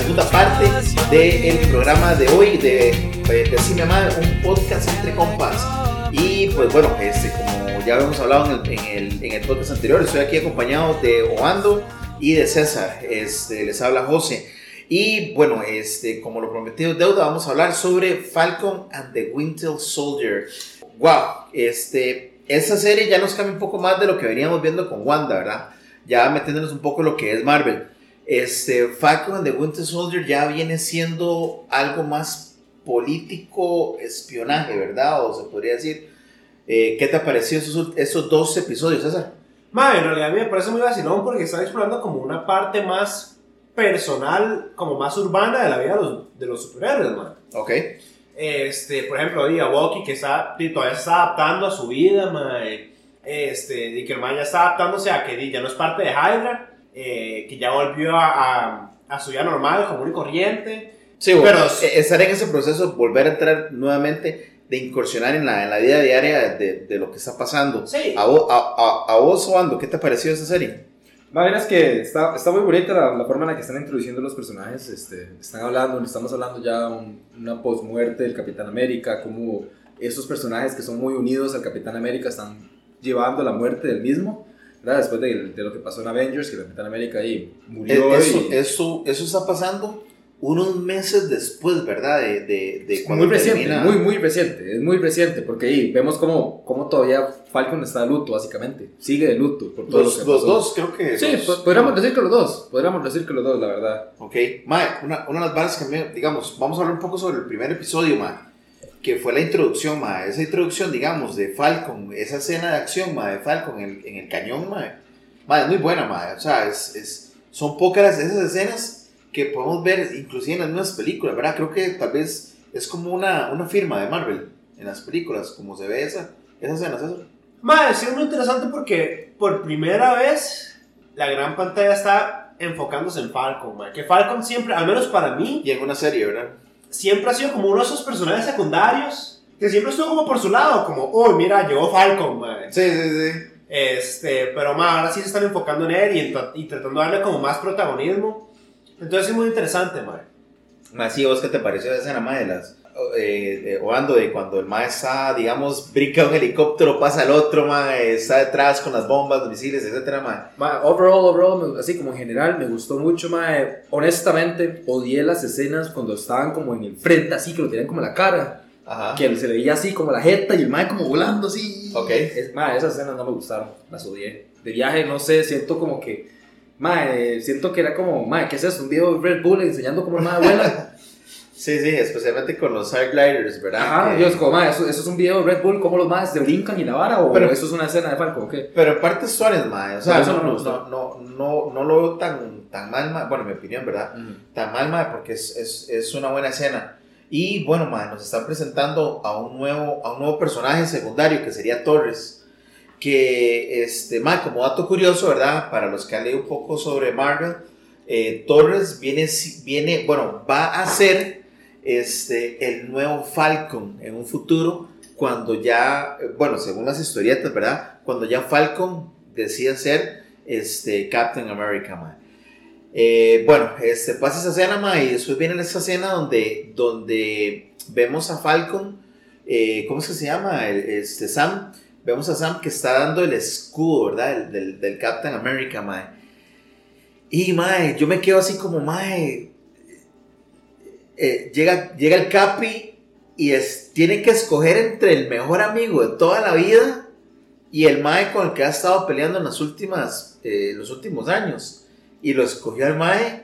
segunda parte del programa de hoy de, de Decime Madre, un podcast entre compas. Y pues bueno, este, como ya habíamos hablado en el, en el, en el podcast anterior, estoy aquí acompañado de Oando y de César. Este, les habla José. Y bueno, este, como lo prometido deuda, vamos a hablar sobre Falcon and the Winter Soldier. Wow, este, esa serie ya nos cambia un poco más de lo que veníamos viendo con Wanda, ¿verdad? Ya metiéndonos un poco lo que es Marvel. Este, Falcon and the Winter Soldier ya viene siendo algo más político, espionaje, ¿verdad? O se podría decir. Eh, ¿Qué te ha parecido esos, esos dos episodios, César? Ma, en realidad a mí me parece muy vacilón porque están explorando como una parte más personal, como más urbana de la vida de los, de los superhéroes, man. Ok. Este, por ejemplo, diga Bucky que está, todavía se está adaptando a su vida, man. Este, y que el man ya está adaptándose a que ya no es parte de Hydra, eh, que ya volvió a, a, a su vida normal, común y corriente. Sí, bueno, Pero- eh, estar en ese proceso, volver a entrar nuevamente, de incursionar en la, en la vida diaria de, de lo que está pasando. Sí. A, vo- a, a, a vos, Oando, ¿qué te ha parecido esa serie? Va, verás que está, está muy bonita la, la forma en la que están introduciendo los personajes. Este, están hablando, estamos hablando ya un- una post-muerte del Capitán América, como esos personajes que son muy unidos al Capitán América están llevando la muerte del mismo. ¿Verdad? Después de, de lo que pasó en Avengers, que Capitán América ahí murió. Eh, Eso, y- eso, eso está pasando unos meses después, ¿verdad? De, de, de muy reciente, muy, muy reciente, es muy reciente, porque ahí vemos como, como todavía Falcon está de luto, básicamente. Sigue de luto por todo Los, lo que los pasó. dos, creo que. Sí, los- po- podríamos decir que los dos, podríamos decir que los dos, la verdad. Ok, Mae, una, una de las balas que me, digamos, vamos a hablar un poco sobre el primer episodio, Mae, que fue la introducción, Mae, esa introducción, digamos, de Falcon, esa escena de acción, Mae, de Falcon en el, en el cañón, Mae, Mae, es muy buena, Mae, o sea, es, es, son pocas esas escenas que podemos ver inclusive en las mismas películas, ¿verdad? Creo que tal vez es como una, una firma de Marvel en las películas, como se ve esa, esa escena, eso. Ma, es muy interesante porque por primera vez la gran pantalla está enfocándose en Falcon, ma. Que Falcon siempre, al menos para mí, Y en una serie, ¿verdad? Siempre ha sido como uno de esos personajes secundarios que siempre estuvo como por su lado, como, oh, mira, llegó Falcon, ma. Sí, sí, sí. Este, pero ma, ahora sí se están enfocando en él y, en y tratando de darle como más protagonismo. Entonces es muy interesante, ma. Más sí, ¿vos qué te pareció esa escena, de las... Eh, de- o ando de cuando el mae está, digamos, brinca un helicóptero, pasa al otro, mae, está detrás con las bombas, misiles, etcétera, mae. Ma, overall, overall, así como en general, me gustó mucho, ma, eh, honestamente, odié las escenas cuando estaban como en el frente, así, que lo tenían como en la cara, Ajá. que se le veía así como la jeta y el mae como volando así. Ok. Es, ma, esas escenas no me gustaron, las odié. De viaje, no sé, siento como que, ma, eh, siento que era como, ma, ¿qué es eso? Un video de Red Bull enseñando cómo el mae vuela. Sí, sí, especialmente con los Gliders, ¿verdad? Ajá, Que- yo es como, ma, eso, eso es un video de Red Bull, cómo los maes se brincan y la vara, o Pero- eso es una escena de Falcon, ¿o qué? Pero en parte Suárez, mae, o sea, no, no no, no, no, no lo veo tan, tan mal, mae, bueno, en mi opinión, ¿verdad? tan mal, mae, porque es, es, es una buena escena. Y bueno, mae, nos están presentando a un nuevo, a un nuevo personaje secundario que sería Torres. Que, este, mae, como dato curioso, ¿verdad? Para los que han leído un poco sobre Marvel, eh, Torres viene, si- viene, bueno, va a ser este, el nuevo Falcon en un futuro cuando ya, eh, bueno, según las historietas, ¿verdad? Cuando ya Falcon decida ser este, Captain America, mae. Eh, bueno, este, pasa esa escena, ma, y después viene esa escena donde, donde vemos a Falcon, eh, ¿cómo es que se llama? Este, Sam, vemos a Sam que está dando el escudo, ¿verdad? El- del, del Captain America, ma. Y, ma, yo me quedo así como, ma, eh, llega, llega el Capi y es, tiene que escoger entre el mejor amigo de toda la vida y el Mae con el que ha estado peleando en las últimas, eh, los últimos años. Y lo escogió al Mae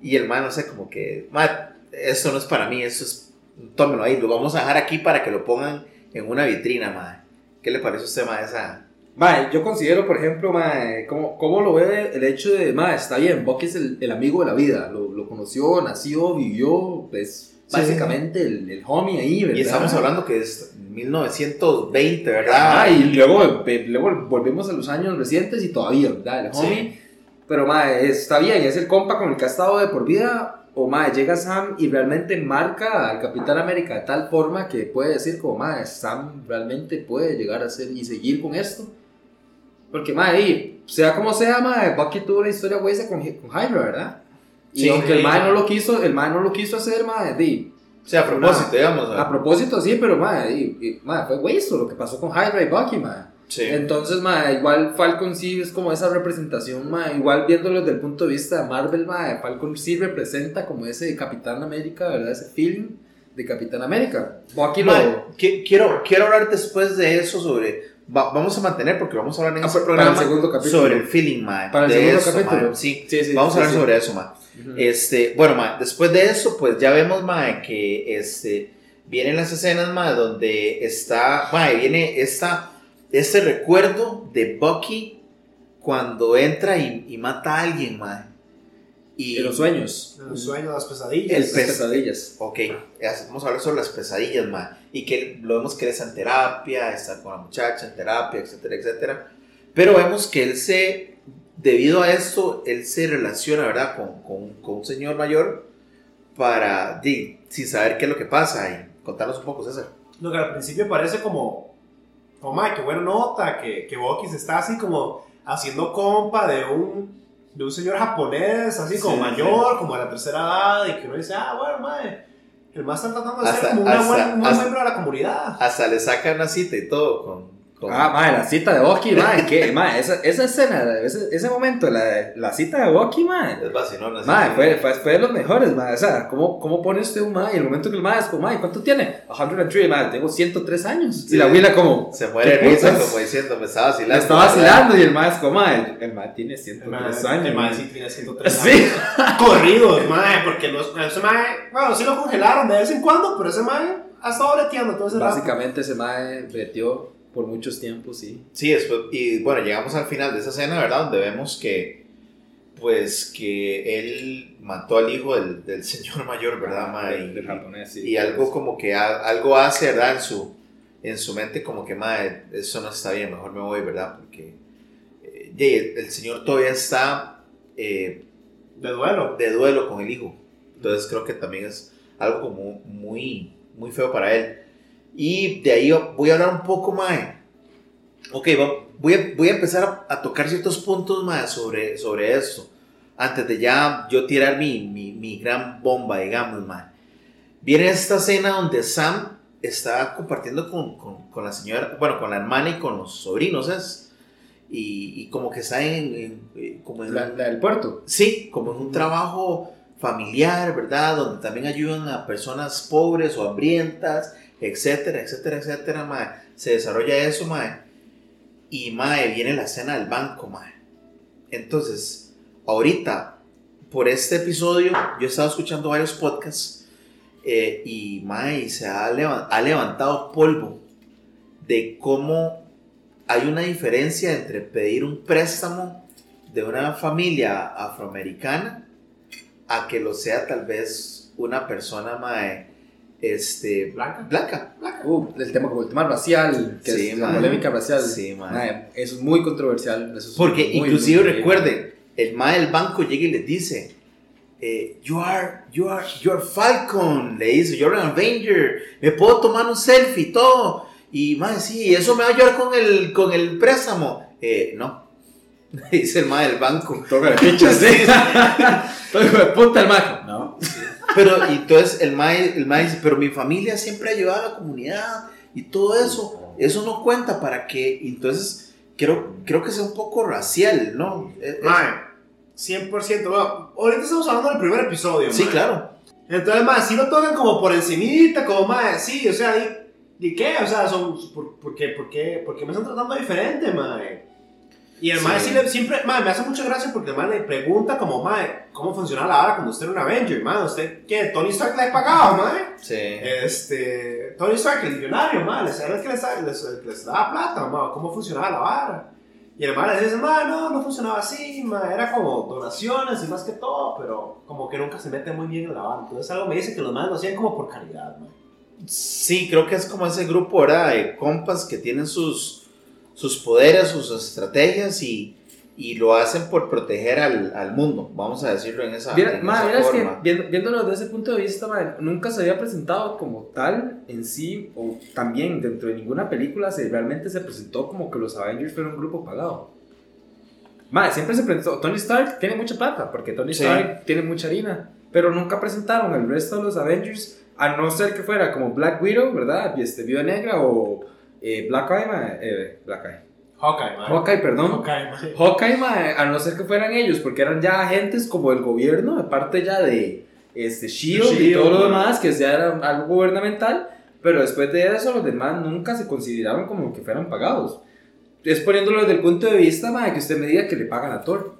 y el Mae, no sé, como que, Mae, esto no es para mí, eso es, tómelo ahí, lo vamos a dejar aquí para que lo pongan en una vitrina, Mae. ¿Qué le parece a usted, Mae, esa? Mae, yo considero, por ejemplo, mae, ¿cómo, cómo lo ve el hecho de, mae, está bien, Bucky es el, el amigo de la vida, lo, lo conoció, nació, vivió, es Sí, básicamente el, el homie ahí, ¿verdad? Y estamos hablando que es 1920, ¿verdad? Ah, y luego, luego volvemos a los años recientes y todavía, ¿verdad? El Sí. homie. Pero, mae, está bien, es el compa con el que ha estado de por vida. O, mae, llega Sam y realmente marca al Capitán América de tal forma que puede decir, como, mae, Sam realmente puede llegar a ser y seguir con esto. Porque, mae, ahí, sea como sea, mae, Bucky tuvo una historia huesa con, con Hydra, ¿verdad? Y Sí, aunque el sí. mae no lo quiso, el mae no lo quiso hacer, mae, di, O sea, a propósito, digamos. a propósito sí, pero mae, di, y, mae, fue hueso lo que pasó con Hydra y Bucky, mae. Sí. Entonces, mae, igual Falcon sí es como esa representación, mae, igual viéndolo desde el punto de vista de Marvel, mae, Falcon sí representa como ese Capitán América, ¿verdad? Ese feeling de Capitán América. Bucky lo... Mae, qui- quiero, quiero hablar después de eso sobre. Va- vamos a mantener, porque vamos a hablar en Ah, este para el programa segundo capítulo. sobre el feeling, mae. Para el de segundo eso, capítulo. Sí, Sí, sí, vamos sí, a hablar sí. sobre eso. Ujú. Este, bueno, mae, después de eso, pues ya vemos, mae, que este, vienen las escenas, mae, donde está, mae, viene esta, este recuerdo de Bucky cuando entra y, y mata a alguien, mae. Y, En los sueños. Los sueños, las pesadillas. El Las pesadillas. Ok, ya vamos a hablar sobre las pesadillas, mae. Y que lo vemos que él está en terapia, está con la muchacha en terapia, etcétera, etcétera. Pero vemos que él se, debido a esto, él se relaciona, ¿verdad? Con, con, con un señor mayor para, di, sin saber qué es lo que pasa. Y contarnos un poco, César. Lo que al principio parece como, como, mae, qué buena nota, que, que se está así como haciendo compa de un, de un señor japonés, así como Sí, mayor, como de la tercera edad, y que uno dice, ah, bueno, mae, el más está tratando de Hasta- ser como una hasta- buena- un buen hasta- miembro de la comunidad. Hasta le sacan una cita y todo con... con- Ah, mae, la cita de Bucky, mae, que, mae, esa, esa escena, ese, ese momento, la, la cita de Bucky, mae, es vacilón, así. mae, fue, fue, fue de los mejores, mae, o sea, ¿cómo, cómo pone usted un mae? Y el momento que el mae es como, mae, ¿cuánto tiene? 103, mae, tengo 103 años. Sí. Y la abuela como, Se muere de ¿Qué risa como diciendo, me estaba vacilando. la está vacilando y el mae es como, mae, el, el mae tiene El 103 mae, años. el mae. sí tiene 103 Sí. años. Corridos, mae, porque los, ese mae, bueno, sí lo congelaron de vez en cuando, pero ese mae ha estado breteando todo ese rato. Básicamente ese mae breteó por muchos tiempos, sí. Sí, después, y bueno, llegamos al final de esa escena, ¿verdad? Donde vemos que, pues, que él mató al hijo del, del señor mayor, ¿verdad, ma? Y, del japonés, sí. y algo como que a- algo hace, ¿verdad? En su, en su mente como que, ma, eso no está bien, mejor me voy, ¿verdad? Porque eh, y el, el señor todavía está eh, De duelo. de duelo con el hijo. Entonces creo que también es algo como muy, muy feo para él. Y de ahí voy a hablar un poco más. Ok, voy a, voy a empezar a, a tocar ciertos puntos más sobre, sobre esto. Antes de ya yo tirar mi, mi, mi gran bomba, digamos, más. Viene esta escena donde Sam está compartiendo con, con, con la señora, bueno, con la hermana y con los sobrinos, ¿es? Y, y como que está en, en- eh, como en La, la del puerto. Sí, como en un trabajo familiar, ¿verdad? Donde también ayudan a personas pobres o hambrientas, etcétera, etcétera, etcétera, mae. Se desarrolla eso, mae. Y, mae, viene la escena del banco, mae. Entonces, ahorita, por este episodio, yo he estado escuchando varios podcasts eh, y, mae, se ha, ha levantado polvo de cómo hay una diferencia entre pedir un préstamo de una familia afroamericana a que lo sea tal vez una persona mae, este, Blanca. blanca. blanca. Uh, el tema como el tema racial, que Sí, es la mae. polémica racial. Sí, mae. Mae, eso es muy controversial. eso es Porque muy, inclusive muy- recuerden, el mae del banco llega y les dice, eh, you are, you are, you are Falcon, le dice, you're an Avenger, me puedo tomar un selfie y todo. Y mae, sí, eso me va a ayudar con el, con el préstamo. Eh, no, dice el mae del banco. Toca de fichas, sí. De puta el maco. No. Pero y entonces el mae, el mae dice, pero mi familia siempre ha ayudado a la comunidad y todo eso, eso no cuenta para que, entonces creo, creo que sea un poco racial, ¿no? Es- Mae, 100%. Bueno, ahorita estamos hablando del primer episodio, sí, mae. claro. Entonces, mae, si lo tocan como por encimita, como, mae, sí, o sea, ¿y, y qué? O sea, son, ¿por, por qué, por, qué, por qué me están tratando diferente, mae? Y el mae sí le, siempre, mae, me hace mucha gracia porque el mae le pregunta como, mae, ¿cómo funciona la hora cuando usted era un Avenger, mae? ¿Usted qué? ¿Tony Stark le ha pagado, mae? Sí. Este, Tony Stark, el millonario, mae, era el que les, les, les, daba plata, mae, ¿cómo funcionaba la vara? Y el mae le dice, mae, no, no funcionaba así, mae, era como donaciones y más que todo, pero como que nunca se mete muy bien en la vara. Entonces algo me dice que los más lo hacían como por caridad, mae. Sí, creo que es como ese grupo, ¿verdad? De compas que tienen sus, sus poderes, sus estrategias y, y lo hacen por proteger al, al mundo, vamos a decirlo en esa, Mira, en ma, esa mira, es que forma. viendo- viéndolo desde ese punto de vista, ma, nunca se había presentado como tal en sí, o también dentro de ninguna película se realmente se presentó como que los Avengers fueron un grupo pagado. Mae, siempre se presentó. Tony Stark tiene mucha plata, porque Tony Sí. Stark tiene mucha harina. Pero nunca presentaron el resto de los Avengers, a no ser que fuera como Black Widow, ¿verdad? Este, Viuda Negra o eh, Black Eye, mae, eh, Black Eye. Hawkeye. Hawkeye, perdón. Hawkeye, mae. Hawkeye, a no ser que fueran ellos, porque eran ya agentes como el gobierno, de parte ya de este, Shield, y Shield, todo lo demás, que era algo gubernamental, pero después de eso los demás nunca se consideraron como que fueran pagados. Es poniéndolo desde el punto de vista, mae, que usted me diga que le pagan a Thor,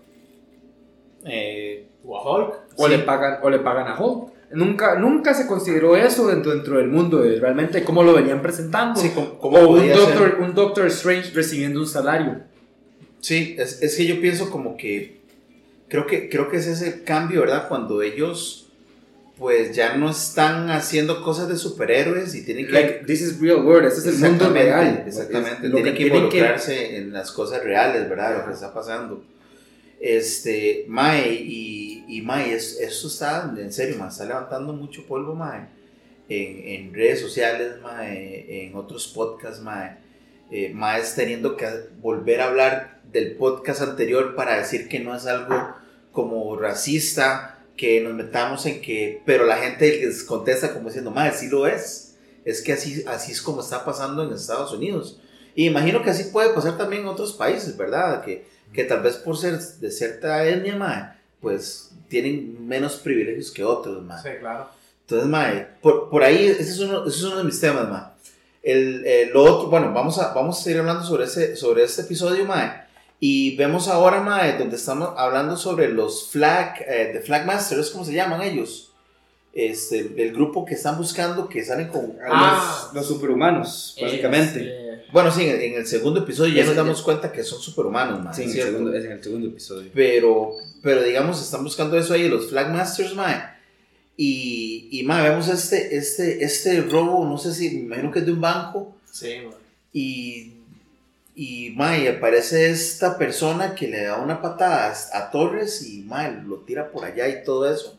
Eh, O a Hulk. o, Sí. le, pagan, o le pagan a Hulk. Nunca, nunca se consideró eso dentro, dentro del mundo, de realmente cómo lo venían presentando. sí, o un doctor, un Doctor Strange recibiendo un salario. Sí, es, es que yo pienso como que creo que creo que es ese cambio, ¿verdad? Cuando ellos pues ya no están haciendo cosas de superhéroes y tienen que Like, this is real world, este es el mundo real. Exactamente, tienen que involucrarse en las cosas reales, ¿verdad? Lo que está pasando. Este, Mae, y, y Mae, es- eso está, en serio, Mae, está levantando mucho polvo, Mae, en, en redes sociales, Mae, en otros podcasts, Mae. Eh, mae es teniendo que volver a hablar del podcast anterior para decir que no es algo como racista, que nos metamos en que, pero la gente les contesta como diciendo, Mae, sí lo es es que así, así es como está pasando en Estados Unidos. Y imagino que así puede pasar también en otros países, ¿verdad? Que, que tal vez por ser de cierta etnia, mae, pues tienen menos privilegios que otros, mae. Sí, claro. Entonces, mae, por, por ahí, ese es, uno, ese es uno de mis temas, mae. El, el lo otro, bueno, vamos a, vamos a seguir hablando sobre, ese, sobre este episodio, mae. Y vemos ahora, mae, donde estamos hablando sobre los flag, eh, the flag masters, ¿cómo se llaman ellos? Este, el grupo que están buscando, que salen con... Ah, los, los superhumanos, básicamente. Este, Bueno, sí, en, en el segundo episodio ya nos damos cuenta que son superhumanos, man, sí, en el, segundo, es en el segundo episodio. Pero, pero digamos, están buscando eso ahí, los Flag Masters, mae. Y, y mae, vemos este, este, este robo, no sé si, me imagino que es de un banco. Sí. Y, y mae, aparece esta persona que le da una patada a, a Torres y mae, lo tira por allá y todo eso.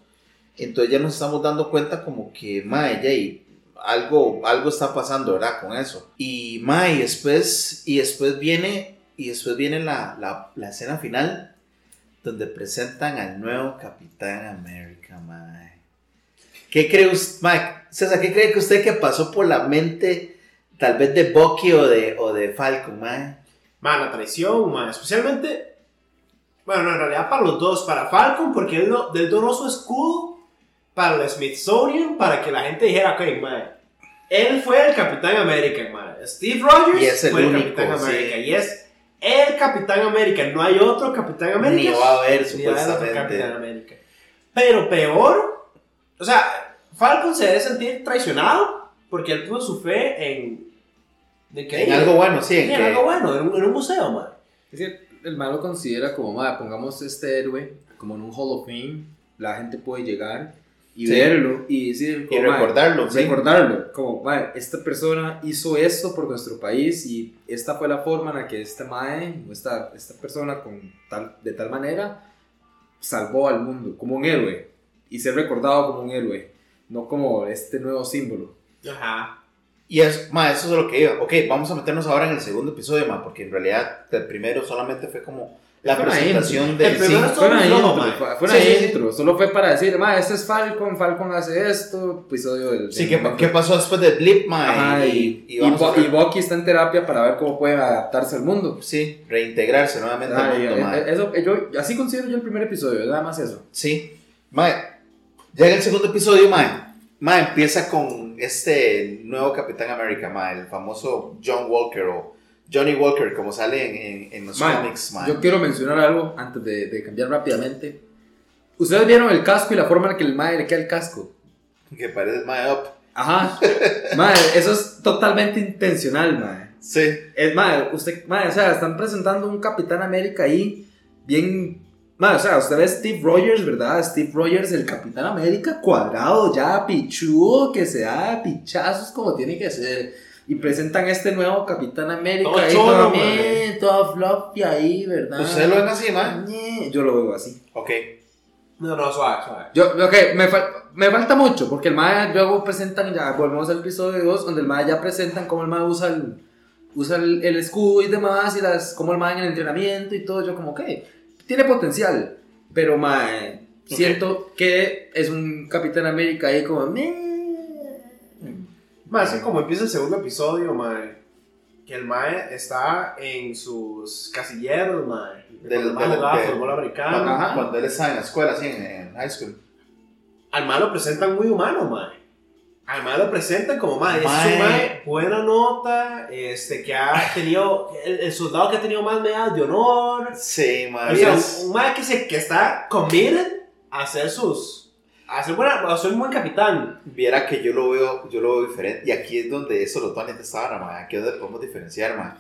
Entonces ya nos estamos dando cuenta como que, mae, Jay, algo, algo está pasando, ¿verdad? Con eso. Y mae, después, y después viene, y después viene la, la, la escena final donde presentan al nuevo Capitán América, mae. ¿Qué cree usted, mae? César, ¿qué cree que usted que pasó por la mente tal vez de Bucky o de, o de Falcon, mae? Man, la traición, man. Especialmente, bueno, no, en realidad para los dos. Para Falcon, porque él, no- él donó su escudo para el Smithsonian, para que la gente dijera, ok, man. Él fue el Capitán América, man. Steve Rogers Y es el fue único, el Capitán sí. América. Y es el Capitán América. No hay otro Capitán América. Ni va a haber, otro Capitán supuestamente. América. Pero peor, o sea, Falcon se debe sentir traicionado porque él puso su fe en. ¿De qué? En algo bueno, sí, Sí, en en que- algo bueno, en un, en un museo, man. Es que el malo considera como, "Ma, pongamos este héroe como en un Hall of Fame, la gente puede llegar y Sí. verlo y decir, como, "Ma, recordarlo, sí. recordarlo, como, "Ma, esta persona hizo esto por nuestro país y esta fue la forma en la que mae, o esta, esta persona con tal, de tal manera salvó al mundo, como un héroe, y ser recordado como un héroe, no como este nuevo símbolo. Ajá. Y es, ma, eso es lo que iba. Ok, vamos a meternos ahora en el segundo episodio, ma, porque en realidad el primero solamente fue como la Fue presentación del El primero sí. Fue una intro, fue- fue Sí, una sí, sí. intro, solo fue para decir, ma, este es Falcon, Falcon hace esto, episodio del... Sí, ¿qué, ¿qué pasó después de Blip, ma? Ajá, y, y, y y, Bucky está en terapia para ver cómo puede adaptarse al mundo. sí, reintegrarse nuevamente Ah, al mundo, y- ma. eh, eso, yo, así considero yo el primer episodio, nada más eso. Sí. Ma, llega el segundo episodio, ma. Ma, empieza con este nuevo Capitán América, ma, el famoso John Walker o Johnny Walker, como sale en, en, en los Ma, cómics, ma. Yo quiero mencionar algo antes de, de cambiar rápidamente. Ustedes vieron el casco y la forma en la que el mae le queda el casco. Que parece ma up. Ajá. mae, eso es totalmente intencional, mae. Sí. Es mae, usted, mae, o sea, están presentando un Capitán América ahí bien mae, o sea, usted ve Steve Rogers, ¿verdad? Steve Rogers, el Capitán América cuadrado, ya pichudo, que se da pichazos como tiene que ser. Y presentan este nuevo Capitán América Todo ahí, cholo, todo bien, todo fluffy ahí, ¿verdad? ¿Ustedes lo ven así, ma? Ñe, Yo lo veo así. Ok. No, no, suave, suave. Yo, ok, me, fal- me falta mucho, porque el MAE luego presentan, ya volvemos al episodio 2, donde el MAE ya presentan cómo el MAE usa el, usa el, el escudo y demás, y las, cómo el MAE en el entrenamiento y todo. Yo, como, ok, tiene potencial, pero mae, siento que es un Capitán América ahí como... Mae, así como empieza el segundo episodio, mae, que el mae está en sus casilleros, mae. Del- mae del- jugaba del- fútbol americano. Ajá, cuando él estaba en la escuela, así, en, en high school. Al mae lo presentan muy humano, mae. Al mae lo presentan como mae. Es Mae. un mae buena nota, este, que ha tenido, el, el soldado que ha tenido más medallas de honor. Sí, mae. O sea, un mae que, se, que está committed a hacer sus... A ser, buena, a ser un buen capitán. Viera que yo lo veo, yo lo veo diferente. Y aquí es donde eso lo Tony estaba, ma. Aquí es donde podemos diferenciar, ma.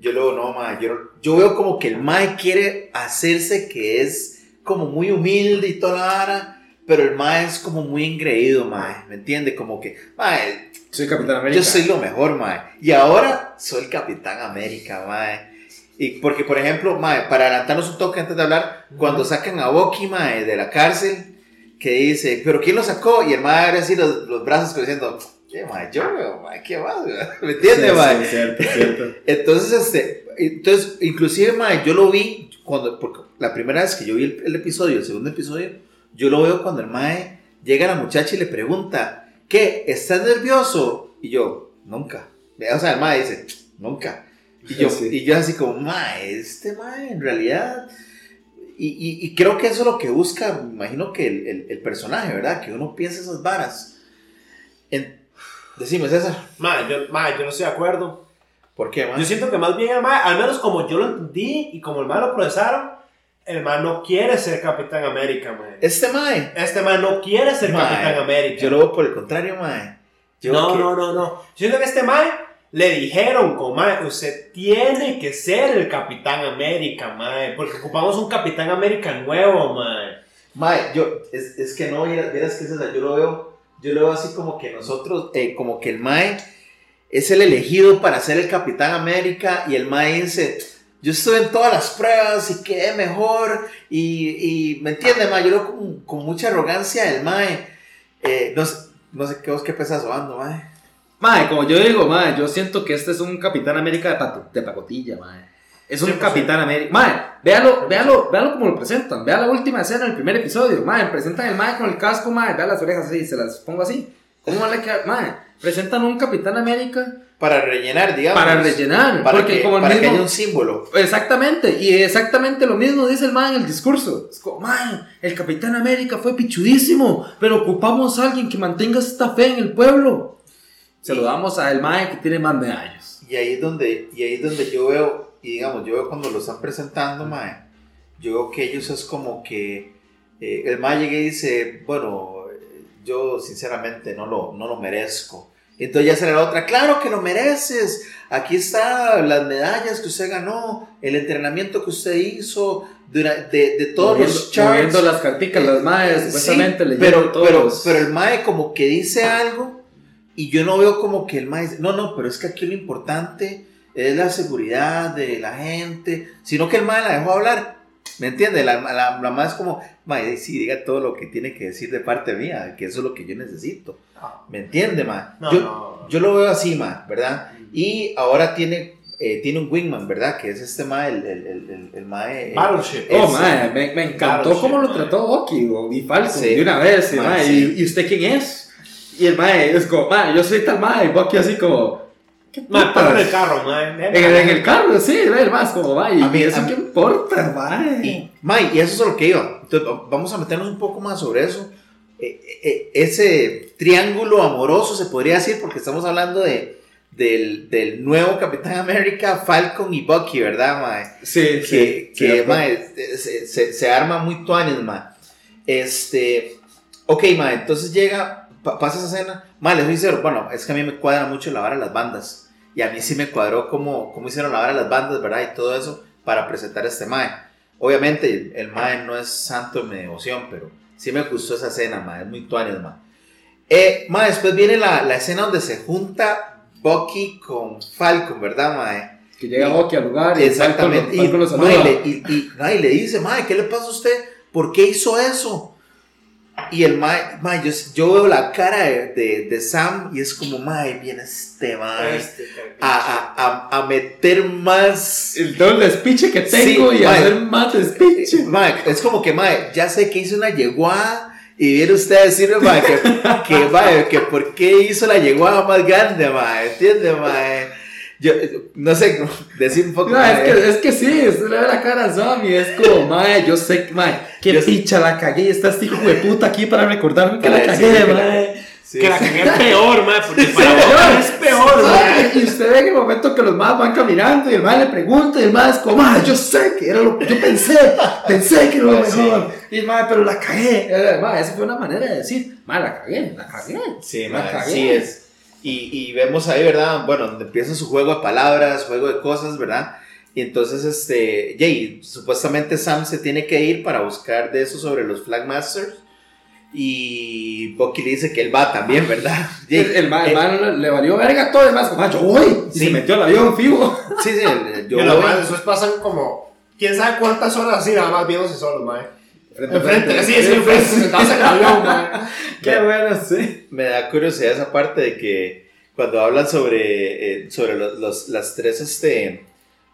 Yo lo no, ma. Yo, yo veo como que el Mae quiere hacerse que es como muy humilde y toda la vara. Pero el Mae es como muy engreído, ma. ¿Me entiende? Como que, Mae, Soy Capitán América. yo soy lo mejor, mae. Y ahora soy el Capitán América, mae. Y porque, por ejemplo, mae, para adelantarnos un toque antes de hablar, cuando sacan a Bucky, mae, de la cárcel, que dice, ¿pero quién lo sacó? Y el mae abre así los, los brazos como diciendo, ¿qué, mae? Yo, mae, ¿qué más, güey?" ¿Me entiendes, Sí, mae? sí, cierto, cierto. Entonces, este, entonces, inclusive, mae, yo lo vi cuando, porque la primera vez que yo vi el, el episodio, el segundo episodio, yo lo veo cuando el mae llega a la muchacha y le pregunta, ¿qué? ¿Estás nervioso? Y yo, nunca. O sea, el mae dice, nunca. Y yo, Sí. y yo así como, mae, este mae, en realidad... Y, y, y creo que eso es lo que busca, me imagino que el, el, el personaje, ¿verdad? Que uno piensa esas varas. En, decime, César, Mae, yo, mae, yo no estoy de acuerdo. ¿por qué, mae? Yo siento que más bien el mae, al menos como yo lo entendí y como el mae lo procesaron, el mae no quiere ser Capitán América, mae. Este mae, Este mae no quiere ser Mae, Capitán América. yo lo veo por el contrario, mae. Yo no, que- no, no, no. Yo siento que este mae le dijeron, como mae, usted tiene que ser el Capitán América, mae, porque ocupamos un Capitán América nuevo, mae. Mae, yo, es, es que no, vieras, que César, yo lo veo, yo lo veo así como que nosotros, eh, como que el Mae es el elegido para ser el Capitán América y el Mae dice, yo estuve en todas las pruebas y quedé mejor y, y ¿me entiende, Mae? Yo lo con, con mucha arrogancia el Mae. Eh, no, sé- no sé qué vos qué pensás, Obando, Mae. Mae, como yo digo, mae, yo siento que este es un Capitán América de, pato- de pacotilla, mae. Es un 100%. Capitán América. Mae, véalo, véalo, véalo como lo presentan. Vea la última escena del primer episodio. Mae, presentan el mae con el casco, mae. Vea las orejas así, se las pongo así. ¿Cómo le queda? Mae, presentan un Capitán América Para rellenar, digamos. para rellenar. Para, porque que, como el para que mismo- haya un símbolo. Exactamente, y exactamente lo mismo dice el man en el discurso. Es como, man, el Capitán América fue pichudísimo, pero ocupamos a alguien que mantenga esta fe en el pueblo. Se lo damos a el man que tiene más medallas. Y ahí es donde, y ahí es donde yo veo, y digamos, yo veo cuando lo están presentando, mae, yo veo que ellos es como que eh, el mae llega y dice, bueno, yo sinceramente no lo, no lo merezco. Entonces ya sale la otra, claro que lo mereces, aquí están las medallas que usted ganó, el entrenamiento que usted hizo, dura- de, de todos Moviendo- los charts. moviendo las carticas, las Sí, supuestamente leyendo pero, todos. pero, pero el mae como que dice algo y yo no veo como que el mae dice, no, no, pero es que aquí lo importante es la seguridad de la gente, sino que el mae la dejó hablar, ¿me entiende? La, la, la es como, mae, sí, diga todo lo que tiene que decir de parte mía, que eso es lo que yo necesito, ¿me entiende, mae? No, yo, no. yo lo veo así, mae, ¿verdad? Y ahora tiene, eh, tiene un wingman, ¿verdad? Que es este mae, el, el, el, el, el mae... eh, Battleship. Oh, mae, me, me encantó cómo lo trató Oki y Falcon Sí. de una vez. Y, Mae, mae, sí. y, ¿y usted quién es? Y el mae es como, mae, yo soy tal mae. Y Bucky así como, ¿qué Mae, en el carro, mae. En el, en el carro, sí, el más como, mae. A mí- ¿Y eso a mí- qué importa, mae? Y, May, y eso es lo que iba. Entonces, va- vamos a meternos un poco más sobre eso. Eh, eh, ese triángulo amoroso se podría decir, porque estamos hablando de, del, del nuevo Capitán América, Falcon y Bucky, ¿verdad, Mae? Sí, Que, que cierto. mae, se, se- se arma muy tuanes, Mae. Este, ok, Mae, entonces llega, pa- pasa esa escena. Mae, les decir, bueno, es que a mí me cuadra mucho la vara de las bandas. Y a mí sí me cuadró cómo, cómo hicieron la vara de las bandas, ¿verdad? Y todo eso para presentar a este Mae. Obviamente, el Mae no es santo de mi devoción, pero sí me gustó esa escena, Mae. Es muy tuanes, Mae. Eh, mae, después viene la, la escena donde se junta Bucky con Falcon, ¿verdad, Mae? Que llega Bucky al lugar y Exactamente. Falcon, Falcon y, mae, le, y, y- mae, le dice, mae, ¿qué le pasa a usted? ¿Por qué hizo eso? Y el mae, mae, yo, yo veo la cara de, de, de Sam y es como, mae, viene este mae Este, a, a, a, a meter más. El todo el despiche que tengo Sí, y mae. hacer más despiche. Mae, es como que, mae, ya sé que hizo una yeguada. Y viene usted a decirme, mae, que, que, mae, que por qué hizo la yeguada más grande, mae, ¿entiende, mae? Yo, no sé, decir un poco, No, es que, es que sí, usted le ve la cara a Zombie, es como, mae, yo sé, mae, qué Yo- picha la cagué, está este hijo de puta aquí para recordarme que Para la cagué, que la- mae. sí, que la sí. cagué peor, mae, porque para vos es peor, mae. Y usted ve en el momento que los más van caminando y el mae le pregunta y el mae es como, mae, yo sé que era lo yo pensé, pensé que era lo Sí. mejor. Y el mae, pero la cagué. Eh, Mae, esa fue una manera de decir, mae, la cagué, la cagué. Sí, la mae, cagué. sí es. Y, y vemos ahí, ¿verdad? Bueno, donde empieza su juego de palabras, juego de cosas, ¿verdad? Y entonces, este, Jay, supuestamente Sam se tiene que ir para buscar de eso sobre los Flagmasters. Y Bucky le dice que él va también, ¿verdad? Jay, El, el mae, el eh, mae le, valió verga todo, el como, "Ah, yo voy. Y Sí. se metió al avión, fijo. Sí, sí, el- yo Y voy. después pasan como, quién sabe cuántas horas así, nada más viéndose solos, mae. Frente, Enfrente, sí, sí, enfrente, sentados en el avión. Qué bueno, sí. Me da curiosidad esa parte de que cuando hablan sobre, eh, sobre los, los- las tres, este,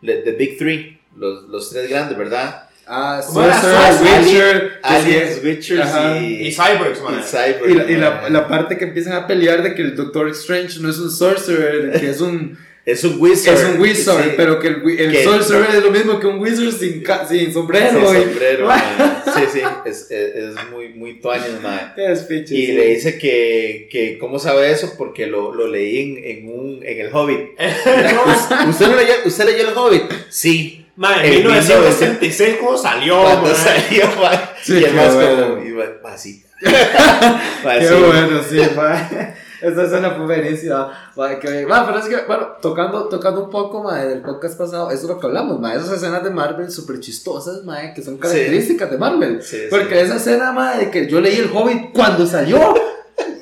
the Big Three, los, los tres grandes, ¿verdad? Ah. Sorcerer, Witcher, Aliens, ajá. y, Y Cyborgs, mae. y Cyber. Y la, y la, la parte que empiezan a pelear de que el Doctor Strange no es un sorcerer, que es un, Es un wizard. es un wizard, sí, pero que el, el sorcerer es lo mismo que un wizard sin, sin sombrero. sin sombrero, man. Sí, sí, es, es, es muy, muy tuanis, man. Es pinche, Y sí. le dice que, que, ¿cómo sabe eso? Porque lo, lo leí en, en, un, en El Hobbit. ¿Usted, no leyó, ¿Usted leyó El Hobbit? Sí. Mae, En en 1966 cuando salió, Cuando mae. salió, man. Sí, y el más como, y va- va así. Va Qué así. bueno, sí, mae. Esa escena fue buenísima. mae, que- mae, pero es que, bueno, tocando, tocando un poco, mae, del podcast pasado, eso es lo que hablamos, mae, esas escenas de Marvel súper chistosas, mae, que son características de Marvel. Sí, sí. Porque esa escena, mae, de que yo leí El Hobbit cuando salió,